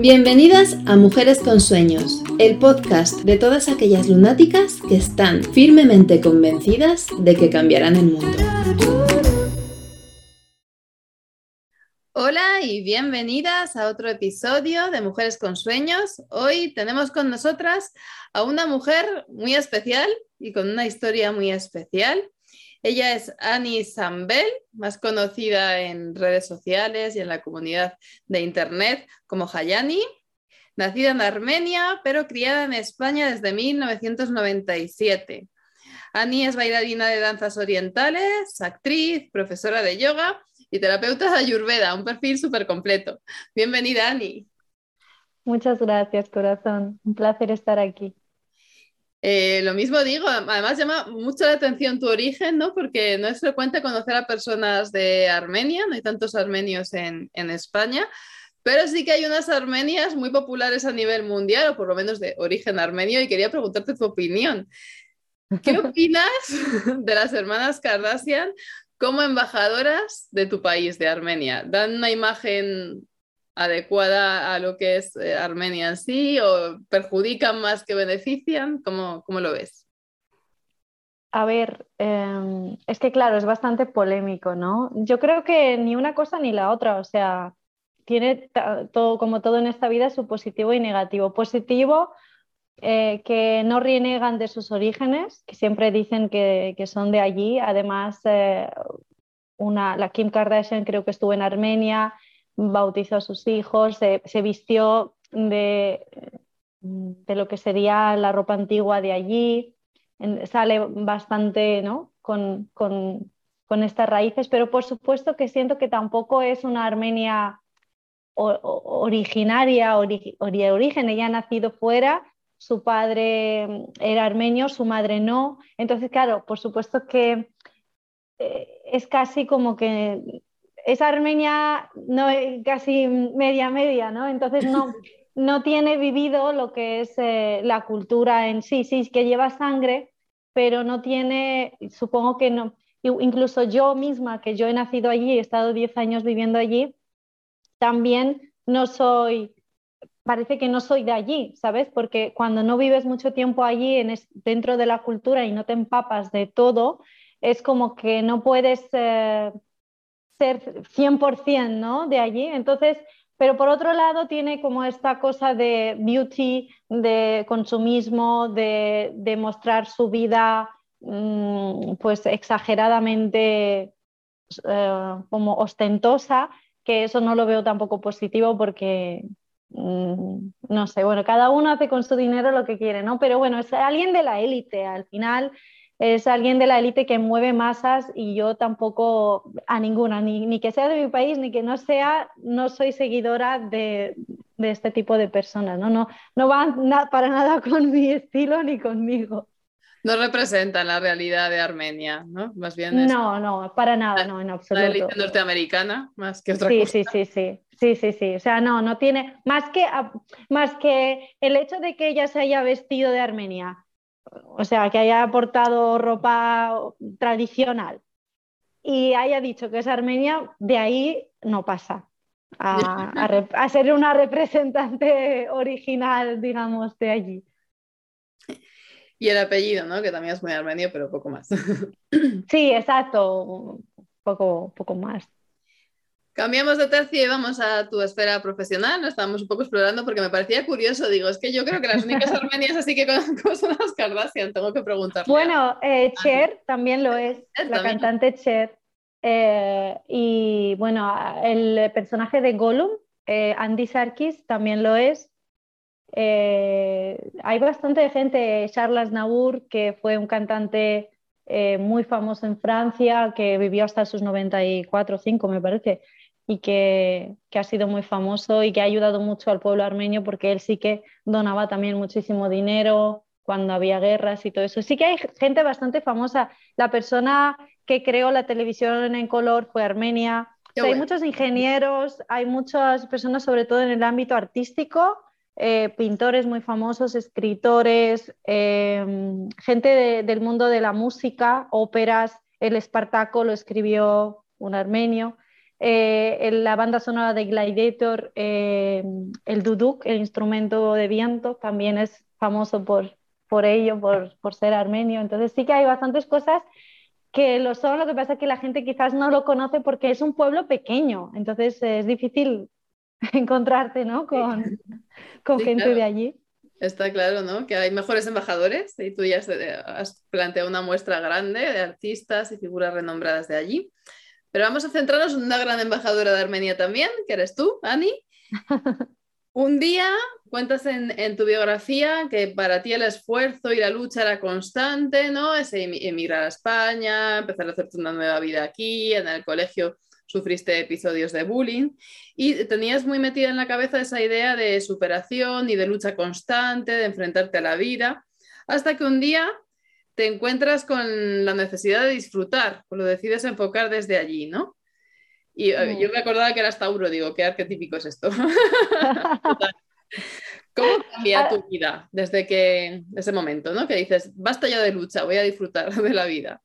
Bienvenidas a Mujeres con Sueños, el podcast de todas aquellas lunáticas que están firmemente convencidas de que cambiarán el mundo. Hola y bienvenidas a otro episodio de Mujeres con Sueños. Hoy tenemos con nosotras a una mujer muy especial y con una historia muy especial. Ella es Annie Sambel, más conocida en redes sociales y en la comunidad de Internet como Hayani. Nacida en Armenia, pero criada en España desde 1997. Annie es bailarina de danzas orientales, actriz, profesora de yoga y terapeuta de Ayurveda, un perfil súper completo. Bienvenida, Annie. Muchas gracias, corazón. Un placer estar aquí. Eh, lo mismo digo, además llama mucho la atención tu origen, ¿no? Porque no es frecuente conocer a personas de Armenia, no hay tantos armenios en, España, pero sí que hay unas armenias muy populares a nivel mundial, o por lo menos de origen armenio, y quería preguntarte tu opinión. ¿Qué opinas de las hermanas Kardashian como embajadoras de tu país, de Armenia? ¿Dan una imagen adecuada a lo que es eh, Armenia en sí o perjudican más que benefician? ¿Cómo, cómo lo ves? A ver, em, es que claro, es bastante polémico, ¿no? Yo creo que ni una cosa ni la otra, o sea, tiene todo, como todo en esta vida, su positivo y negativo. Positivo, eh, que no reniegan de sus orígenes, que siempre dicen que, que son de allí. Además, eh, una, la Kim Kardashian creo que estuvo en Armenia, bautizó a sus hijos, se, vistió de, de, lo que sería la ropa antigua de allí, sale bastante ¿no? con, con, con, estas raíces, pero por supuesto que siento que tampoco es una Armenia originaria o de origen, ella ha nacido fuera, su padre era armenio, su madre no, entonces claro, por supuesto que eh, es casi como que es Armenia no, casi media media, ¿no? Entonces no, no tiene vivido lo que es eh, la cultura en sí, sí, que lleva sangre, pero no tiene, supongo que no, incluso yo misma, que yo he nacido allí, he estado 10 años viviendo allí, también no soy, parece que no soy de allí, ¿sabes? Porque cuando no vives mucho tiempo allí en dentro de la cultura y no te empapas de todo, es como que no puedes... Eh, ser 100% ¿no? de allí. Entonces, pero por otro lado tiene como esta cosa de beauty, de consumismo, de, mostrar su vida mm, pues exageradamente eh, como ostentosa, que eso no lo veo tampoco positivo porque mm, no sé, bueno, cada uno hace con su dinero lo que quiere, ¿no? Pero bueno, es alguien de la élite al final es alguien de la élite que mueve masas y yo tampoco a ninguna, ni, que sea de mi país, ni que no sea, no soy seguidora de, este tipo de personas, ¿no? No, no van para nada con mi estilo ni conmigo. No representan la realidad de Armenia, ¿no? Más bien No, no, para nada, no, en absoluto. La élite norteamericana, más que otra sí, cosa. Sí, sí, sí, sí, sí, sí. O sea, no, no tiene, más que, más que el hecho de que ella se haya vestido de Armenia o sea, que haya aportado ropa tradicional y haya dicho que es Armenia, de ahí no pasa a, ser una representante original, digamos, de allí. Y el apellido, ¿no? Que también es muy armenio, pero poco más. Sí, exacto, poco, poco más. Cambiamos de tercio y vamos a tu esfera profesional. Lo estábamos un poco explorando porque me parecía curioso. Digo, es que yo creo que las únicas armenias así que conozco son las Kardashian. Tengo que preguntar. Bueno, eh, Cher también lo es, la cantante Cher. Eh, y bueno, el personaje de Gollum, eh, Andy Sarkis, también lo es. hay bastante gente, Charles Naur, que fue un cantante muy famoso en Francia, que vivió hasta sus 94 o 5, me parece y que, ha sido muy famoso y que ha ayudado mucho al pueblo armenio porque él sí que donaba también muchísimo dinero cuando había guerras y todo eso. Sí que hay gente bastante famosa. La persona que creó la televisión en color fue Armenia. Hay muchos ingenieros, hay muchas personas, sobre todo en el ámbito artístico, eh, pintores muy famosos, escritores, em, gente del mundo de la música, óperas. El Espartaco lo escribió un armenio. Eh, la banda sonora de Gladiator, eh, el duduk, el instrumento de viento, también es famoso por, por ello, por, por, ser armenio. Entonces sí que hay bastantes cosas que lo son, lo que pasa es que la gente quizás no lo conoce porque es un pueblo pequeño, entonces es difícil encontrarte ¿no? con, con gente de allí. Está claro, ¿no? Que hay mejores embajadores y tú ya has planteado una muestra grande de artistas y figuras renombradas de allí. Pero vamos a centrarnos en una gran embajadora de Armenia también, que eres tú, Ani. Un día cuentas en, tu biografía que para ti el esfuerzo y la lucha era constante, ¿no? Es emigrar a España, empezar a hacerte una nueva vida aquí, en el colegio sufriste episodios de bullying y tenías muy metida en la cabeza esa idea de superación y de lucha constante, de enfrentarte a la vida, hasta que un día te encuentras con la necesidad de disfrutar, pues lo decides enfocar desde allí, ¿no? Y eh, yo me acordaba que eras Tauro, digo, qué arquetípico es esto. ¿Cómo cambia tu vida desde que ese momento, ¿no? Que dices, basta ya de lucha, voy a disfrutar de la vida.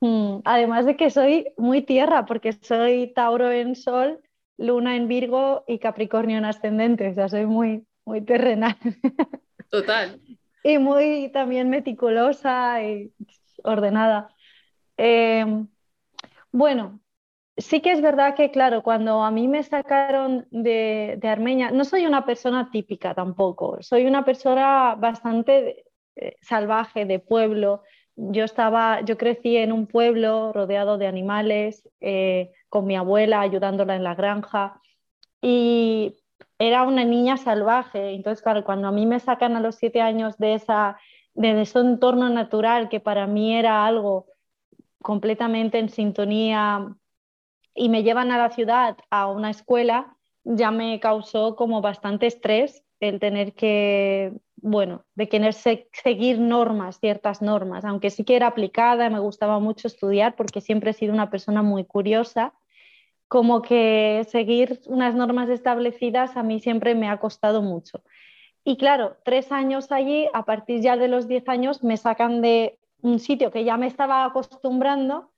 Mm, además de que soy muy tierra, porque soy Tauro en Sol, Luna en Virgo y Capricornio en ascendente, o sea, soy muy, muy terrenal. Total. Y muy también meticulosa y ordenada. Em, bueno, sí que es verdad que, claro, cuando a mí me sacaron de, de, Armenia, no soy una persona típica tampoco, soy una persona bastante eh, salvaje, de pueblo, yo estaba, yo crecí en un pueblo rodeado de animales, eh, con mi abuela ayudándola en la granja y era una niña salvaje. Entonces, claro, cuando a mí me sacan a los siete años de, esa, de ese entorno natural que para mí era algo completamente en sintonía y me llevan a la ciudad, a una escuela, ya me causó como bastante estrés el tener que bueno, de querer seguir normas, ciertas normas, aunque sí que era aplicada, me gustaba mucho estudiar porque siempre he sido una persona muy curiosa, como que seguir unas normas establecidas a mí siempre me ha costado mucho. Y claro, tres años allí, a partir ya de los diez años, me sacan de un sitio que ya me estaba acostumbrando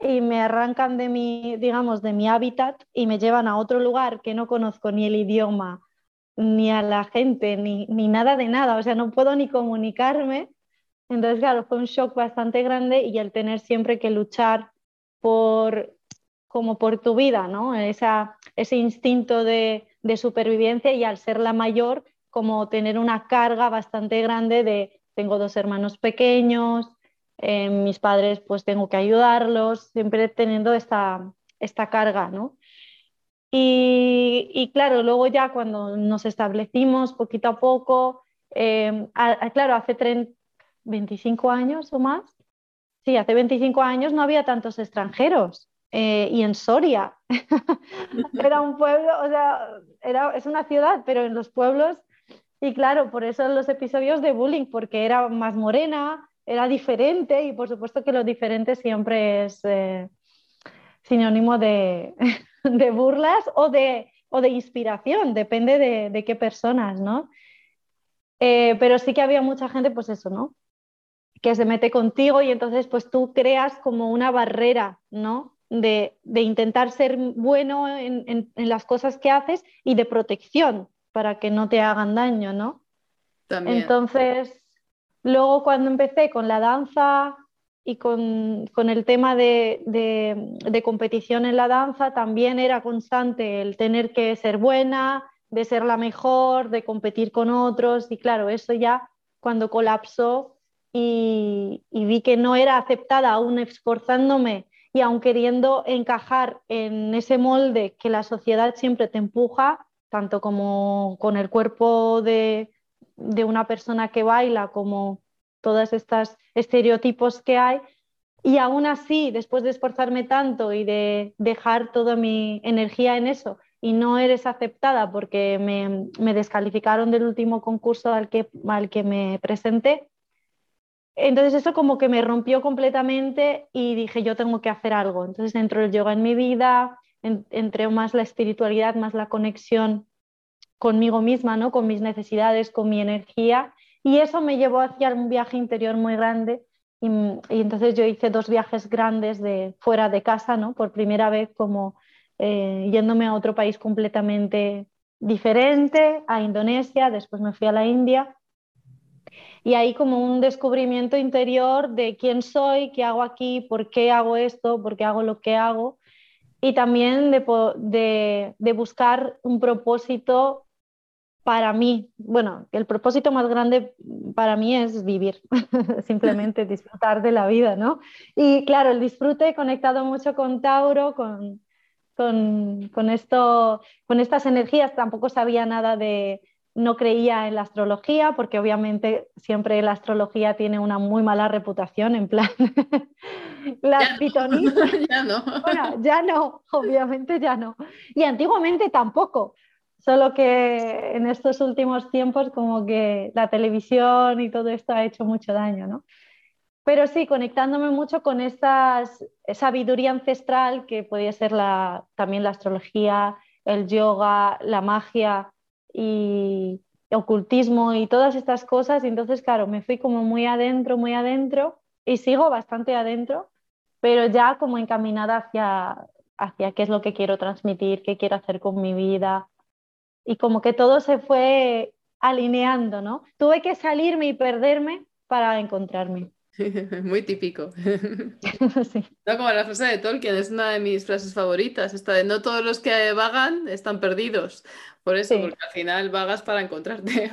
y me arrancan de mi, digamos, de mi hábitat y me llevan a otro lugar que no conozco ni el idioma, ni a la gente, ni, nada de nada, o sea, no puedo ni comunicarme. Entonces, claro, fue un shock bastante grande y el tener siempre que luchar por, como por tu vida, ¿no? Ese instinto de, supervivencia y al ser la mayor, como tener una carga bastante grande de, tengo dos hermanos pequeños, eh, mis padres pues tengo que ayudarlos, siempre teniendo esta, carga, ¿no? Y, claro, luego ya cuando nos establecimos poquito a poco, eh, claro, hace 25 años o más, sí, hace 25 años no había tantos extranjeros. Eh, y en Soria. era un pueblo, o sea, era, es una ciudad, pero en los pueblos, y claro, por eso los episodios de bullying, porque era más morena, era diferente, y por supuesto que lo diferente siempre es eh, sinónimo de, burlas o de, o de inspiración, depende de, qué personas, ¿no? Eh, pero sí que había mucha gente, pues eso, ¿no? Que se mete contigo y entonces pues tú creas como una barrera, ¿no? De, intentar ser bueno en, las cosas que haces y de protección para que no te hagan daño, ¿no? Entonces, luego cuando empecé con la danza, y con, el tema de, competición en la danza también era constante el tener que ser buena, de ser la mejor, de competir con otros y claro, eso ya cuando colapsó y, vi que no era aceptada aún esforzándome y aún queriendo encajar en ese molde que la sociedad siempre te empuja, tanto como con el cuerpo de, de una persona que baila como todos estos estereotipos que hay. Y aún así, después de esforzarme tanto y de dejar toda mi energía en eso, y no eres aceptada porque me, descalificaron del último concurso al que, al que me presenté, entonces eso como que me rompió completamente y dije, yo tengo que hacer algo. Entonces entró el yoga en mi vida, entré más la espiritualidad, más la conexión conmigo misma, ¿no? con mis necesidades, con mi energía y eso me llevó hacia un viaje interior muy grande y, entonces yo hice dos viajes grandes de fuera de casa, ¿no? Por primera vez como eh, yéndome a otro país completamente diferente, a Indonesia, después me fui a la India. Y ahí como un descubrimiento interior de quién soy, qué hago aquí, por qué hago esto, por qué hago lo que hago. Y también de, de buscar un propósito para mí, bueno, el propósito más grande para mí es vivir, simplemente disfrutar de la vida, ¿no? Y claro, el disfrute conectado mucho con Tauro, con, con, esto, con estas energías, tampoco sabía nada de, no creía en la astrología, porque obviamente siempre la astrología tiene una muy mala reputación, en plan, las pitonitas. ya no. Bueno, ya no, obviamente ya no. Y antiguamente tampoco. Solo que en estos últimos tiempos como que la televisión y todo esto ha hecho mucho daño, ¿no? Pero sí, conectándome mucho con esta sabiduría ancestral que podía ser la, también la astrología, el yoga, la magia y ocultismo y todas estas cosas. Y entonces, claro, me fui como muy adentro, muy adentro y sigo bastante adentro, pero ya como encaminada hacia, hacia qué es lo que quiero transmitir, qué quiero hacer con mi vida, y como que todo se fue alineando, ¿no? Tuve que salirme y perderme para encontrarme. Muy típico. No como la frase de Tolkien, es una de mis frases favoritas, esta de no todos los que vagan están perdidos. Por eso, porque al final vagas para encontrarte,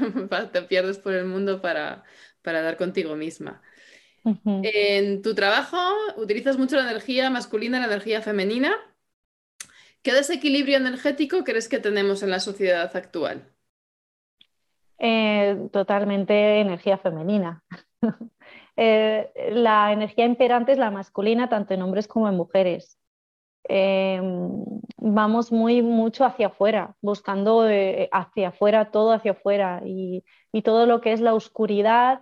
te pierdes por el mundo para, para dar contigo misma. En tu trabajo utilizas mucho la energía masculina y la energía femenina. ¿Qué desequilibrio energético crees que tenemos en la sociedad actual? Eh, totalmente energía femenina. Eh, la energía imperante es la masculina, tanto en hombres como en mujeres. Eh, vamos muy mucho hacia afuera, buscando hacia afuera, todo hacia afuera y, y, todo lo que es la oscuridad,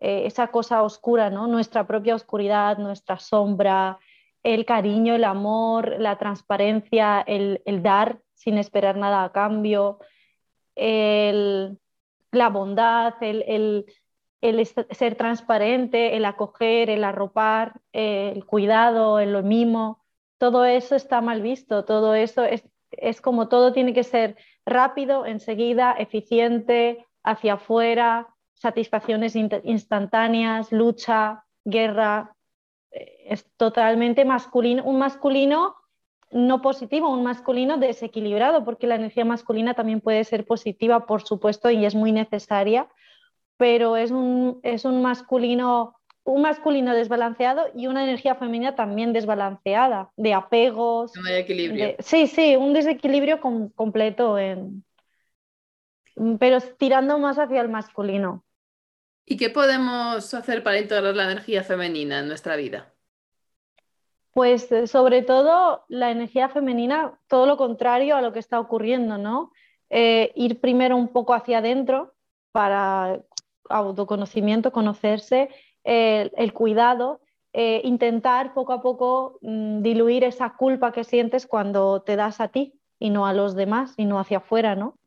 esa cosa oscura, ¿no? nuestra propia oscuridad, nuestra sombra, el cariño, el amor, la transparencia, el, dar sin esperar nada a cambio, la bondad, el, ser transparente, el acoger, el arropar, el cuidado, el mimo, todo eso está mal visto, todo eso es, es como todo tiene que ser rápido, enseguida, eficiente, hacia afuera, satisfacciones instantáneas, lucha, guerra, es totalmente masculino, un masculino no positivo, un masculino desequilibrado, porque la energía masculina también puede ser positiva, por supuesto, y es muy necesaria, pero es un, es un masculino un masculino desbalanceado y una energía femenina también desbalanceada, de apegos. No hay equilibrio. sí, sí, un desequilibrio completo, pero tirando más hacia el masculino. ¿Y qué podemos hacer para integrar la energía femenina en nuestra vida? Pues eh, sobre todo la energía femenina, todo lo contrario a lo que está ocurriendo, ¿no? Eh, ir primero un poco hacia adentro para autoconocimiento, conocerse, el cuidado, eh, intentar poco a poco mm, diluir esa culpa que sientes cuando te das a ti y no a los demás y no hacia afuera, ¿no?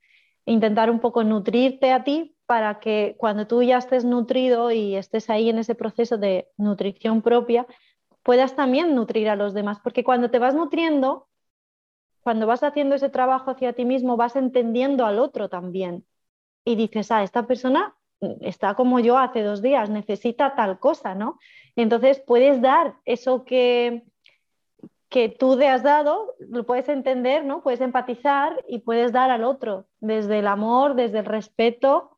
Intentar un poco nutrirte a ti para que cuando tú ya estés nutrido y estés ahí en ese proceso de nutrición propia, puedas también nutrir a los demás. Porque cuando te vas nutriendo, cuando vas haciendo ese trabajo hacia ti mismo, vas entendiendo al otro también. Y dices, ah, esta persona está como yo hace dos días, necesita tal cosa, ¿no? Entonces puedes dar eso que, que tú te has dado, lo puedes entender, ¿no? Puedes empatizar y puedes dar al otro desde el amor, desde el respeto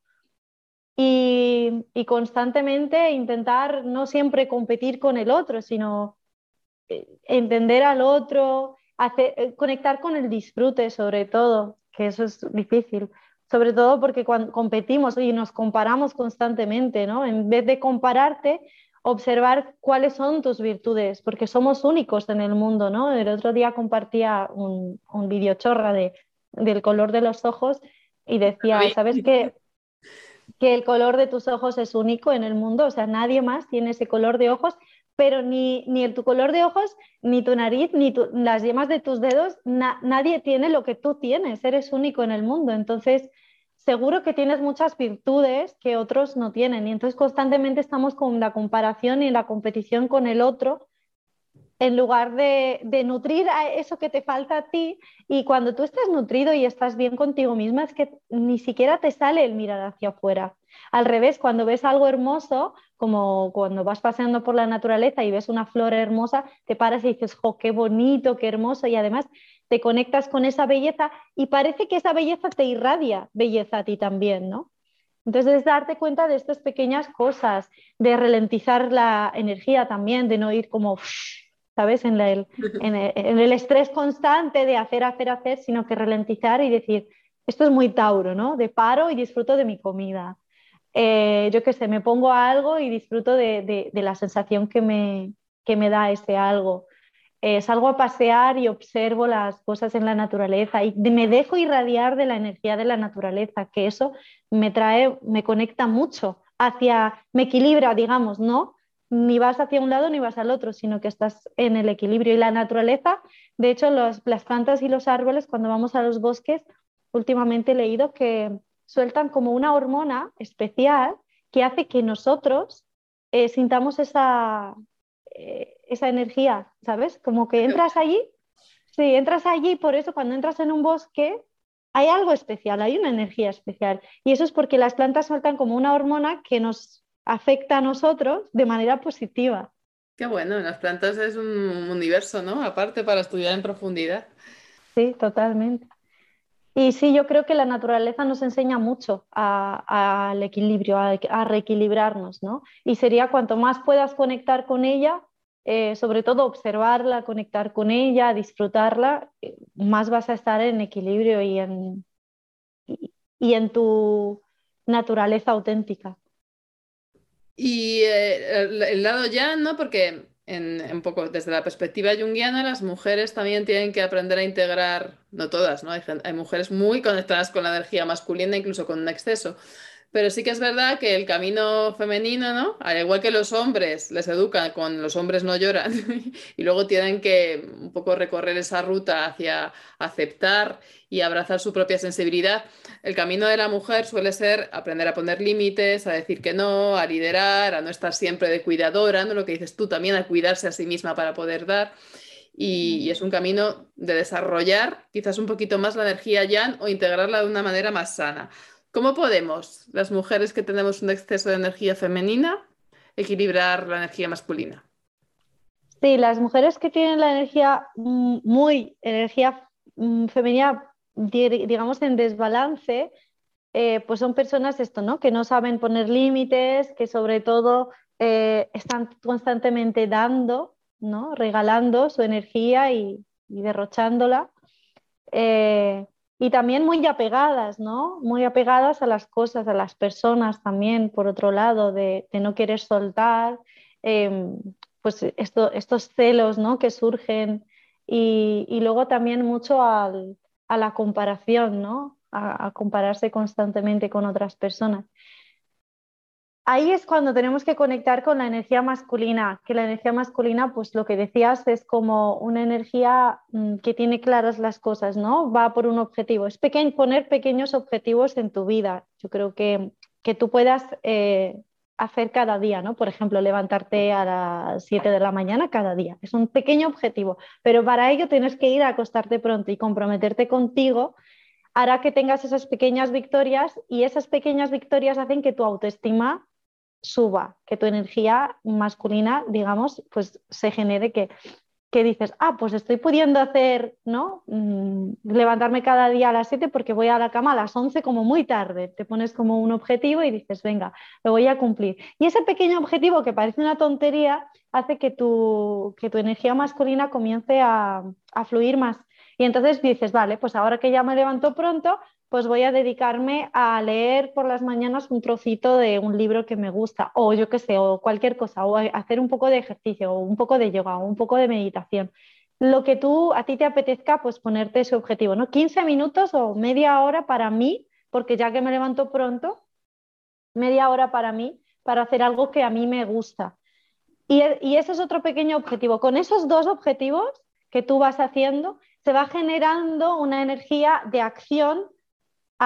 y, constantemente intentar no siempre competir con el otro, sino eh, entender al otro, eh, conectar con el disfrute sobre todo, que eso es difícil, sobre todo porque cuando competimos y nos comparamos constantemente, ¿no? En vez de compararte, observar cuáles son tus virtudes, porque somos únicos en el mundo, ¿no? El otro día compartía un, un video chorra de, del color de los ojos y decía, ¿sabes qué? que el color de tus ojos es único en el mundo, o sea, nadie más tiene ese color de ojos, pero ni, ni el, tu color de ojos, ni tu nariz, ni las yemas de tus dedos, nadie tiene lo que tú tienes, eres único en el mundo. Entonces, seguro que tienes muchas virtudes que otros no tienen. Y entonces constantemente estamos con la comparación y la competición con el otro en lugar de, nutrir a eso que te falta a ti. Y cuando tú estás nutrido y estás bien contigo misma, es que ni siquiera te sale el mirar hacia afuera. Al revés, cuando ves algo hermoso, como cuando vas paseando por la naturaleza y ves una flor hermosa, te paras y dices, ¡jo, qué bonito, qué hermoso! Y además te conectas con esa belleza y parece que esa belleza te irradia belleza a ti también, ¿no? Entonces es darte cuenta de estas pequeñas cosas, de ralentizar la energía también, de no ir como, ¿sabes? En el, en, el, estrés constante de hacer, hacer, hacer, sino que ralentizar y decir, esto es muy Tauro, ¿no? De paro y disfruto de mi comida. Eh, yo qué sé, me pongo a algo y disfruto de, de, la sensación que me, que me da ese algo. Eh, salgo a pasear y observo las cosas en la naturaleza y me dejo irradiar de la energía de la naturaleza, que eso me trae, me conecta mucho hacia, me equilibra, digamos, ¿no? Ni vas hacia un lado ni vas al otro, sino que estás en el equilibrio. Y la naturaleza, de hecho, las plantas y los árboles, cuando vamos a los bosques, últimamente he leído que sueltan como una hormona especial que hace que nosotros eh, sintamos esa, eh, esa energía, ¿sabes? Como que entras allí, sí, entras allí, por eso cuando entras en un bosque hay algo especial, hay una energía especial. Y eso es porque las plantas sueltan como una hormona que nos afecta a nosotros de manera positiva. Qué bueno, las plantas es un universo, ¿no? Aparte para estudiar en profundidad. Sí, totalmente. Y sí, yo creo que la naturaleza nos enseña mucho al equilibrio, a, reequilibrarnos, ¿no? Y sería cuanto más puedas conectar con ella, eh, sobre todo observarla, conectar con ella, disfrutarla, eh, más vas a estar en equilibrio y en, y, en tu naturaleza auténtica. Y eh, el, lado ya, ¿no? Porque en, un poco desde la perspectiva junguiana, las mujeres también tienen que aprender a integrar, no todas, ¿no? Hay, hay, mujeres muy conectadas con la energía masculina, incluso con un exceso. Pero sí que es verdad que el camino femenino, ¿no? Al igual que los hombres les educan con los hombres no lloran y luego tienen que un poco recorrer esa ruta hacia aceptar y abrazar su propia sensibilidad. El camino de la mujer suele ser aprender a poner límites, a decir que no, a liderar, a no estar siempre de cuidadora, ¿no? Lo que dices tú también, a cuidarse a sí misma para poder dar. Y, es un camino de desarrollar quizás un poquito más la energía yang o integrarla de una manera más sana. ¿Cómo podemos, las mujeres que tenemos un exceso de energía femenina, equilibrar la energía masculina? Sí, las mujeres que tienen la energía mm, muy, energía mm, femenina, digamos, en desbalance, eh, pues son personas esto, ¿no? Que no saben poner límites, que sobre todo eh, están constantemente dando, ¿no? Regalando su energía y, derrochándola. Eh, y también muy apegadas, ¿no? Muy apegadas a las cosas, a las personas también, por otro lado, de, no querer soltar, em, pues estos celos, ¿no? Que surgen y, luego también mucho a la comparación, ¿no? a compararse constantemente con otras personas ahí es cuando tenemos que conectar con la energía masculina, que la energía masculina, pues lo que decías, es como una energía mm, que tiene claras las cosas, ¿no? Va por un objetivo. Es poner pequeños objetivos en tu vida. Yo creo que, que tú puedas eh, hacer cada día, ¿no? Por ejemplo, levantarte a las 7 de la mañana cada día. Es un pequeño objetivo, pero para ello tienes que ir a acostarte pronto y comprometerte contigo hará que tengas esas pequeñas victorias y esas pequeñas victorias hacen que tu autoestima suba, que tu energía masculina, digamos, pues se genere que, que dices, ah, pues estoy pudiendo hacer, ¿no? Mm, levantarme cada día a las 7 porque voy a la cama a las 11 como muy tarde. Te pones como un objetivo y dices, venga, lo voy a cumplir. Y ese pequeño objetivo que parece una tontería hace que tu, que tu energía masculina comience a, a fluir más. Y entonces dices, vale, pues ahora que ya me levanto pronto, pues voy a dedicarme a leer por las mañanas un trocito de un libro que me gusta, o yo qué sé, o cualquier cosa, o hacer un poco de ejercicio, o un poco de yoga, o un poco de meditación. Lo que tú a ti te apetezca, pues ponerte ese objetivo, ¿no? 15 minutos o media hora para mí, porque ya que me levanto pronto, media hora para mí, para hacer algo que a mí me gusta. Y, y ese es otro pequeño objetivo. Con esos dos objetivos que tú vas haciendo, se va generando una energía de acción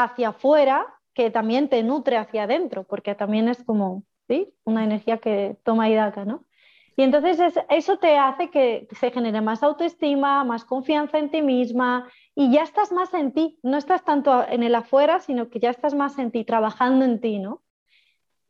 hacia afuera que también te nutre hacia adentro, porque también es como ¿sí? una energía que toma y daca, ¿no? Y entonces eso te hace que se genere más autoestima, más confianza en ti misma y ya estás más en ti, no estás tanto en el afuera, sino que ya estás más en ti, trabajando en ti, ¿no?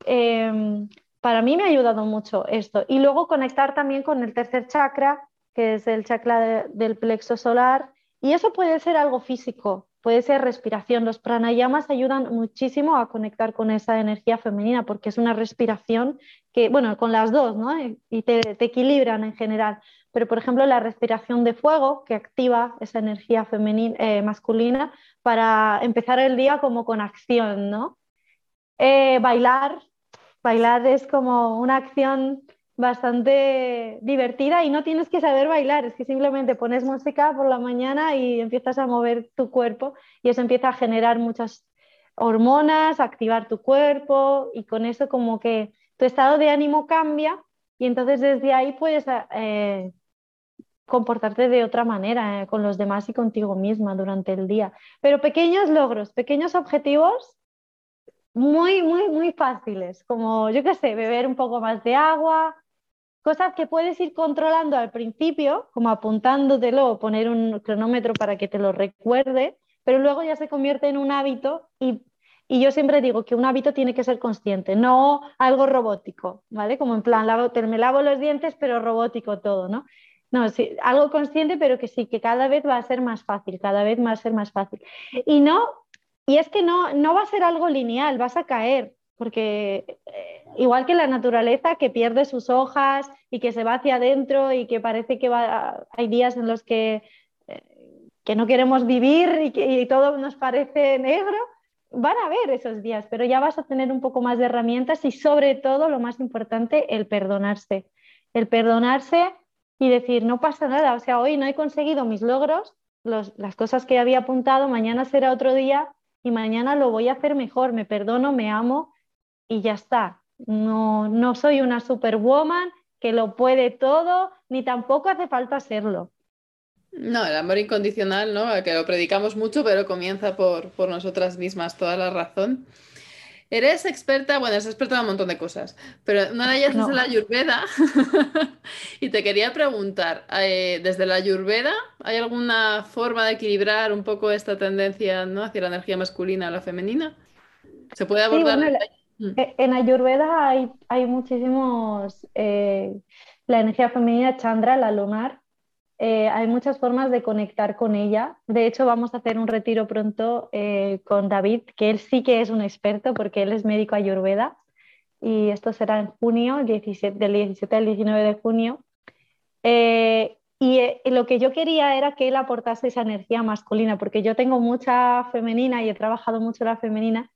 Em, para mí me ha ayudado mucho esto. Y luego conectar también con el tercer chakra, que es el chakra del plexo solar, y eso puede ser algo físico, puede ser respiración. Los pranayamas ayudan muchísimo a conectar con esa energía femenina porque es una respiración que, bueno, con las dos, ¿no? Y te, equilibran en general. Pero, por ejemplo, la respiración de fuego que activa esa energía femenina, eh, masculina para empezar el día como con acción, ¿no? Eh, bailar, bailar es como una acción bastante divertida y no tienes que saber bailar, es que simplemente pones música por la mañana y empiezas a mover tu cuerpo y eso empieza a generar muchas hormonas, activar tu cuerpo y con eso como que tu estado de ánimo cambia y entonces desde ahí puedes eh, comportarte de otra manera eh, con los demás y contigo misma durante el día. Pero pequeños logros, pequeños objetivos muy, muy, muy fáciles, como yo qué sé, beber un poco más de agua, cosas que puedes ir controlando al principio, como apuntándotelo o poner un cronómetro para que te lo recuerde, pero luego ya se convierte en un hábito y, yo siempre digo que un hábito tiene que ser consciente, no algo robótico, ¿vale? Como en plan, lavo, me lavo los dientes, pero robótico todo, ¿no? No, sí, algo consciente, pero que sí, que cada vez va a ser más fácil, cada vez va a ser más fácil. Y no, y es que no, no va a ser algo lineal, vas a caer, porque eh, igual que la naturaleza que pierde sus hojas y que se va hacia adentro y que parece que hay días en los que, eh, que no queremos vivir y, que, todo nos parece negro, van a haber esos días, pero ya vas a tener un poco más de herramientas y sobre todo, lo más importante, el perdonarse. El perdonarse y decir, no pasa nada, o sea, hoy no he conseguido mis logros, las cosas que había apuntado, mañana será otro día y mañana lo voy a hacer mejor, me perdono, me amo y ya está. No, no soy una superwoman que lo puede todo, ni tampoco hace falta serlo. No, el amor incondicional, ¿no? Que lo predicamos mucho, pero comienza por, por nosotras mismas, toda la razón. Eres experta, bueno, eres experta en un montón de cosas, pero una de ellas es la Ayurveda. y te quería preguntar, eh, desde la Ayurveda, ¿hay alguna forma de equilibrar un poco esta tendencia ¿no? hacia la energía masculina o la femenina? ¿Se puede abordar? En Ayurveda hay, hay muchísimos, eh, la energía femenina Chandra, la lunar, eh, hay muchas formas de conectar con ella. De hecho, vamos a hacer un retiro pronto eh, con David, que él sí que es un experto porque él es médico Ayurveda. Y esto será en junio, 17, del 17 al 19 de junio. y lo que yo quería era que él aportase esa energía masculina, porque yo tengo mucha femenina y he trabajado mucho la femenina,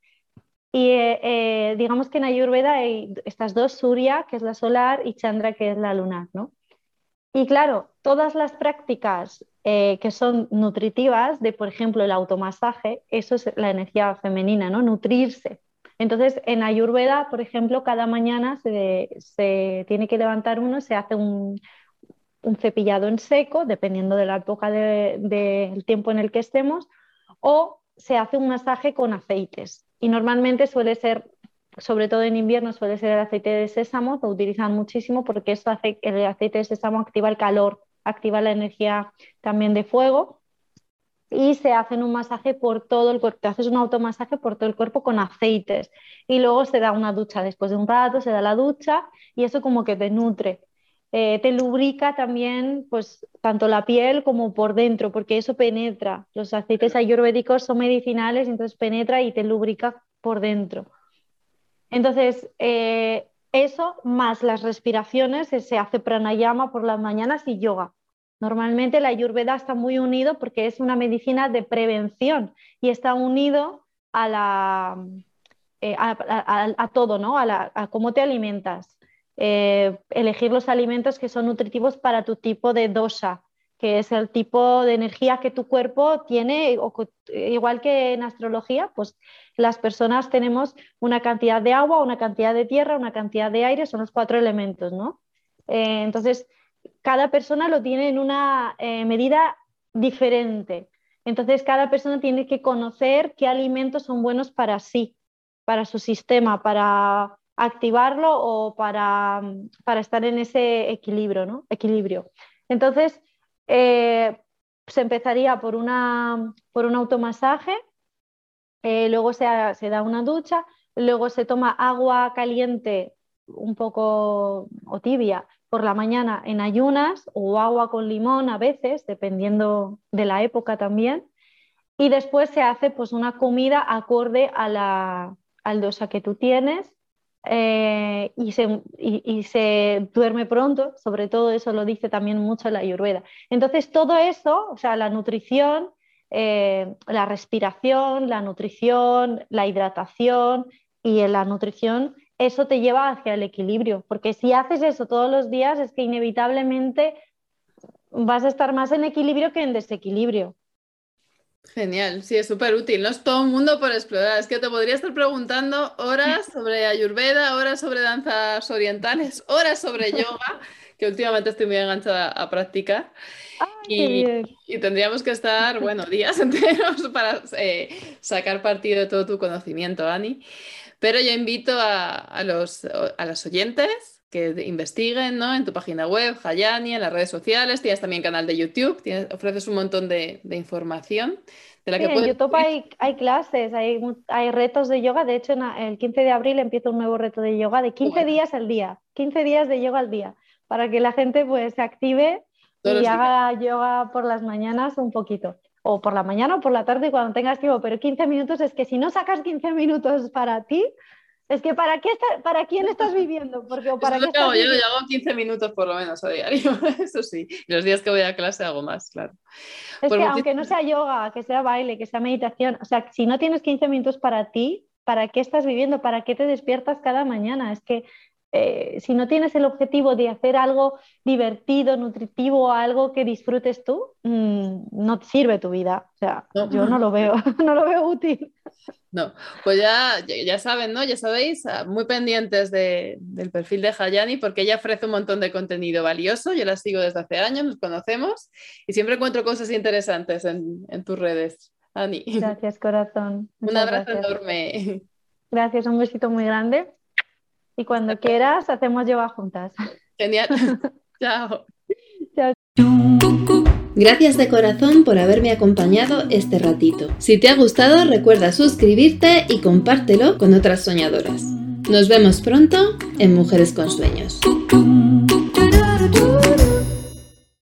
y eh, eh, digamos que en Ayurveda hay estas dos, Surya, que es la solar, y Chandra, que es la lunar, ¿no? Y claro, todas las prácticas eh, que son nutritivas, de por ejemplo el automasaje, eso es la energía femenina, ¿no? Nutrirse. Entonces, en Ayurveda, por ejemplo, cada mañana se, tiene que levantar uno, se hace un, cepillado en seco, dependiendo de la época del tiempo en el que estemos, o se hace un masaje con aceites y normalmente suele ser, sobre todo en invierno, suele ser el aceite de sésamo, lo utilizan muchísimo porque hace, el aceite de sésamo activa el calor, activa la energía también de fuego y se hacen un masaje por todo el cuerpo, te haces un automasaje por todo el cuerpo con aceites y luego se da una ducha, después de un rato se da la ducha y eso como que te nutre. Eh, te lubrica también pues tanto la piel como por dentro, porque eso penetra. Los aceites ayurvédicos son medicinales, entonces penetra y te lubrica por dentro. Entonces, eh, eso más las respiraciones, se hace pranayama por las mañanas y yoga. Normalmente la ayurveda está muy unido porque es una medicina de prevención y está unido a, la, eh, a, todo, ¿no? a cómo te alimentas. Eh, elegir los alimentos que son nutritivos para tu tipo de dosa, que es el tipo de energía que tu cuerpo tiene, igual que en astrología, pues las personas tenemos una cantidad de agua, una cantidad de tierra, una cantidad de aire, son los cuatro elementos, ¿no? Eh, entonces, cada persona lo tiene en una eh, medida diferente. Entonces, cada persona tiene que conocer qué alimentos son buenos para sí, para su sistema, para activarlo o para, estar en ese equilibrio. ¿no? equilibrio. Entonces, eh, se empezaría por, una, por un automasaje, eh, luego se, se da una ducha, luego se toma agua caliente un poco o tibia por la mañana en ayunas o agua con limón a veces, dependiendo de la época también. Y después se hace pues una comida acorde a la, al dosa que tú tienes eh, y, se, y, se, duerme pronto, sobre todo eso lo dice también mucho la ayurveda. Entonces todo eso, o sea, la nutrición, eh, la respiración, la nutrición, la hidratación y la nutrición, eso te lleva hacia el equilibrio, porque si haces eso todos los días es que inevitablemente vas a estar más en equilibrio que en desequilibrio. Genial, sí, es súper útil. No es todo un mundo por explorar. Es que te podría estar preguntando horas sobre Ayurveda, horas sobre danzas orientales, horas sobre yoga, que últimamente estoy muy enganchada a practicar. y, tendríamos que estar, bueno, días enteros para eh, sacar partido de todo tu conocimiento, Ani. Pero yo invito a, los, a los oyentes que investiguen ¿no? en tu página web, Hayani, en las redes sociales, tienes también canal de YouTube, ofreces un montón de, información. De la que en YouTube hay, hay clases, hay, hay, retos de yoga, de hecho el 15 de abril empieza un nuevo reto de yoga de 15 días al día, 15 días de yoga al día, para que la gente pues se active y haga yoga por las mañanas un poquito. O por la mañana o por la tarde cuando tengas tiempo, pero 15 minutos es que si no sacas 15 minutos para ti, es que ¿para, qué ¿para quién estás viviendo? Porque, para Eso yo, yo hago 15 minutos por lo menos a diario, eso sí. los días que voy a clase hago más, claro. Es que aunque no sea yoga, que sea baile, que sea meditación, o sea, si no tienes 15 minutos para ti, ¿para qué estás viviendo? ¿Para qué te despiertas cada mañana? Es que eh, si no tienes el objetivo de hacer algo divertido, nutritivo, algo que disfrutes tú, mm, no te sirve tu vida. O sea, yo no lo veo, no lo veo útil. No, pues ya, ya saben, ¿no? Ya sabéis, ah, muy pendientes del perfil de Hayani porque ella ofrece un montón de contenido valioso. Yo la sigo desde hace años, nos conocemos y siempre encuentro cosas interesantes en, tus redes, Ani. Gracias, corazón. un abrazo enorme. Gracias, un besito muy grande. Y cuando quieras, hacemos yoga juntas. Genial. Chao. Chao. Gracias de corazón por haberme acompañado este ratito. Si te ha gustado, recuerda suscribirte y compártelo con otras soñadoras. Nos vemos pronto en Mujeres con Sueños.